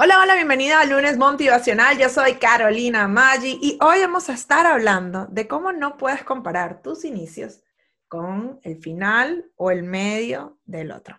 Hola, hola, bienvenida al lunes motivacional. Yo soy Carolina Maggi y hoy vamos a estar hablando de cómo no puedes comparar tus inicios con el final o el medio del otro.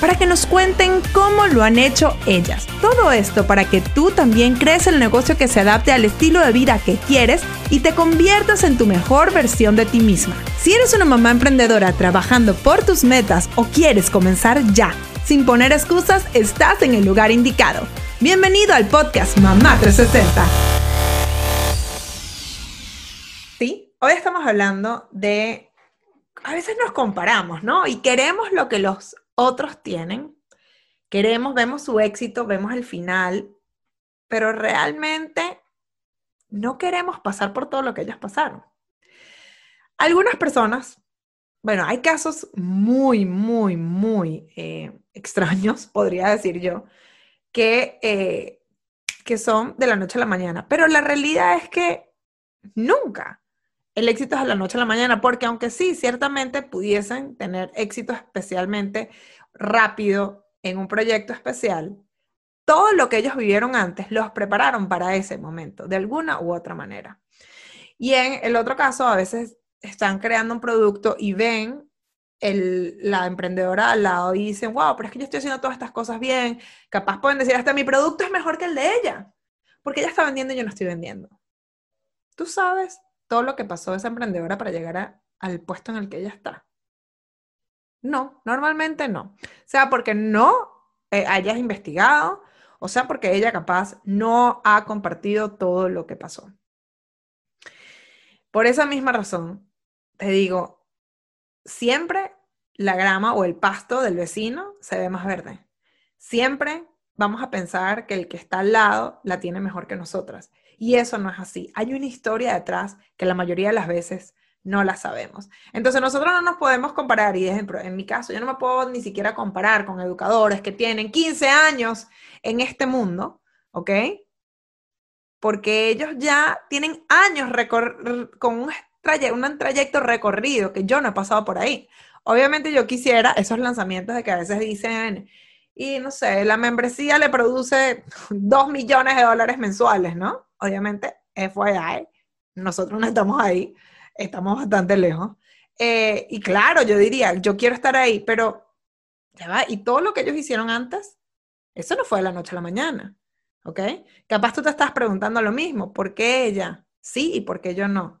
para que nos cuenten cómo lo han hecho ellas. Todo esto para que tú también crees el negocio que se adapte al estilo de vida que quieres y te conviertas en tu mejor versión de ti misma. Si eres una mamá emprendedora trabajando por tus metas o quieres comenzar ya, sin poner excusas, estás en el lugar indicado. Bienvenido al podcast Mamá 360. Sí, hoy estamos hablando de a veces nos comparamos, ¿no? Y queremos lo que los otros tienen. Queremos, vemos su éxito, vemos el final, pero realmente no queremos pasar por todo lo que ellas pasaron. Algunas personas, bueno, hay casos muy, muy, muy eh, extraños, podría decir yo, que, eh, que son de la noche a la mañana, pero la realidad es que nunca el éxito es a la noche a la mañana, porque aunque sí, ciertamente pudiesen tener éxito especialmente rápido en un proyecto especial, todo lo que ellos vivieron antes los prepararon para ese momento, de alguna u otra manera. Y en el otro caso, a veces están creando un producto y ven la emprendedora al lado y dicen, wow, pero es que yo estoy haciendo todas estas cosas bien. Capaz pueden decir, hasta mi producto es mejor que el de ella, porque ella está vendiendo y yo no estoy vendiendo. Tú sabes todo lo que pasó esa emprendedora para llegar al puesto en el que ella está? No, normalmente no. O sea, porque no eh, hayas investigado, o sea, porque ella capaz no ha compartido todo lo que pasó. Por esa misma razón, te digo, siempre la grama o el pasto del vecino se ve más verde. Siempre vamos a pensar que el que está al lado la tiene mejor que nosotras. Y eso no es así. Hay una historia detrás que la mayoría de las veces no la sabemos. Entonces nosotros no nos podemos comparar, y ejemplo, en mi caso, yo no me puedo ni siquiera comparar con educadores que tienen 15 años en este mundo, ¿ok? Porque ellos ya tienen años con un, un trayecto recorrido que yo no he pasado por ahí. Obviamente yo quisiera esos lanzamientos de que a veces dicen, y no sé, la membresía le produce 2 millones de dólares mensuales, ¿no? Obviamente, FYI, nosotros no estamos ahí, estamos bastante lejos. Eh, y claro, yo diría, yo quiero estar ahí, pero ya va, y todo lo que ellos hicieron antes, eso no fue de la noche a la mañana, ¿ok? Capaz tú te estás preguntando lo mismo, ¿por qué ella sí y por qué yo no?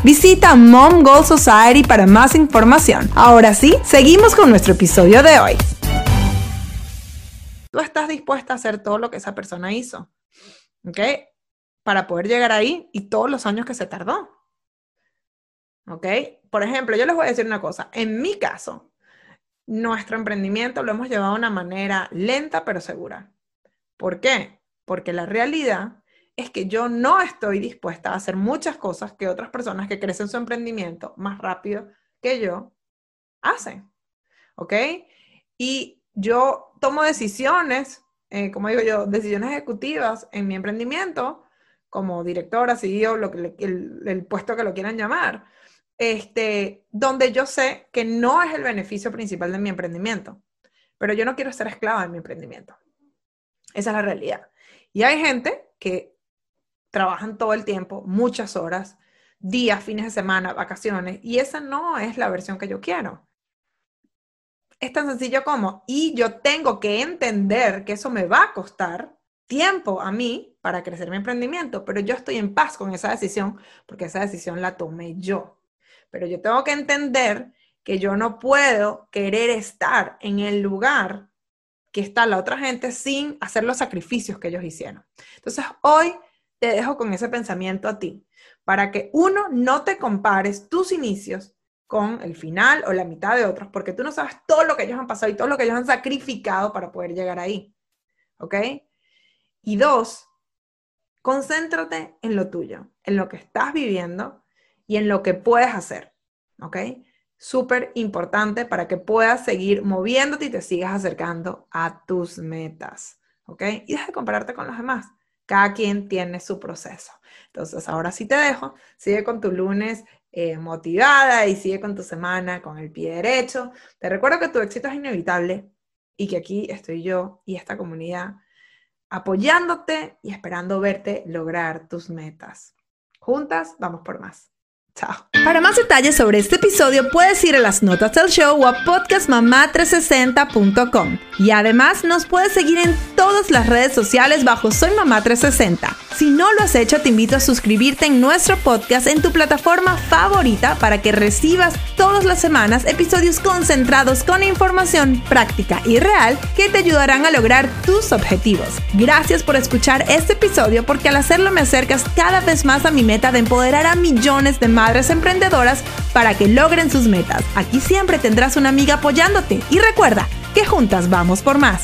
Visita Mom Goal Society para más información. Ahora sí, seguimos con nuestro episodio de hoy. Tú estás dispuesta a hacer todo lo que esa persona hizo, ¿ok? Para poder llegar ahí y todos los años que se tardó. ¿Ok? Por ejemplo, yo les voy a decir una cosa. En mi caso, nuestro emprendimiento lo hemos llevado de una manera lenta pero segura. ¿Por qué? Porque la realidad es que yo no estoy dispuesta a hacer muchas cosas que otras personas que crecen su emprendimiento más rápido que yo hacen. ¿Ok? Y yo tomo decisiones, eh, como digo yo, decisiones ejecutivas en mi emprendimiento, como directora, CEO, lo que el, el, puesto que lo quieran llamar, este, donde yo sé que no es el beneficio principal de mi emprendimiento. pero yo no quiero ser esclava de mi emprendimiento. Esa es la realidad. Y hay gente que trabajan todo el tiempo, muchas horas, días, fines de semana, vacaciones, y esa no es la versión que yo quiero. Es tan sencillo como, y yo tengo que entender que eso me va a costar tiempo a mí para crecer mi emprendimiento, pero yo estoy en paz con esa decisión porque esa decisión la tomé yo. Pero yo tengo que entender que yo no puedo querer estar en el lugar que está la otra gente sin hacer los sacrificios que ellos hicieron. Entonces, hoy te dejo con ese pensamiento a ti, para que uno no te compares tus inicios con el final o la mitad de otros, porque tú no sabes todo lo que ellos han pasado y todo lo que ellos han sacrificado para poder llegar ahí. ¿Ok? Y dos, concéntrate en lo tuyo, en lo que estás viviendo y en lo que puedes hacer. ¿Ok? Súper importante para que puedas seguir moviéndote y te sigas acercando a tus metas. ¿Ok? Y deja de compararte con los demás. Cada quien tiene su proceso. Entonces, ahora sí te dejo. Sigue con tu lunes eh, motivada y sigue con tu semana con el pie derecho. Te recuerdo que tu éxito es inevitable y que aquí estoy yo y esta comunidad apoyándote y esperando verte lograr tus metas. Juntas, vamos por más. Para más detalles sobre este episodio puedes ir a las notas del show o a podcastmamá360.com. Y además nos puedes seguir en todas las redes sociales bajo Soy Mamá 360. Si no lo has hecho, te invito a suscribirte en nuestro podcast en tu plataforma favorita para que recibas todas las semanas episodios concentrados con información práctica y real que te ayudarán a lograr tus objetivos. Gracias por escuchar este episodio porque al hacerlo me acercas cada vez más a mi meta de empoderar a millones de madres emprendedoras para que logren sus metas. Aquí siempre tendrás una amiga apoyándote y recuerda que juntas vamos por más.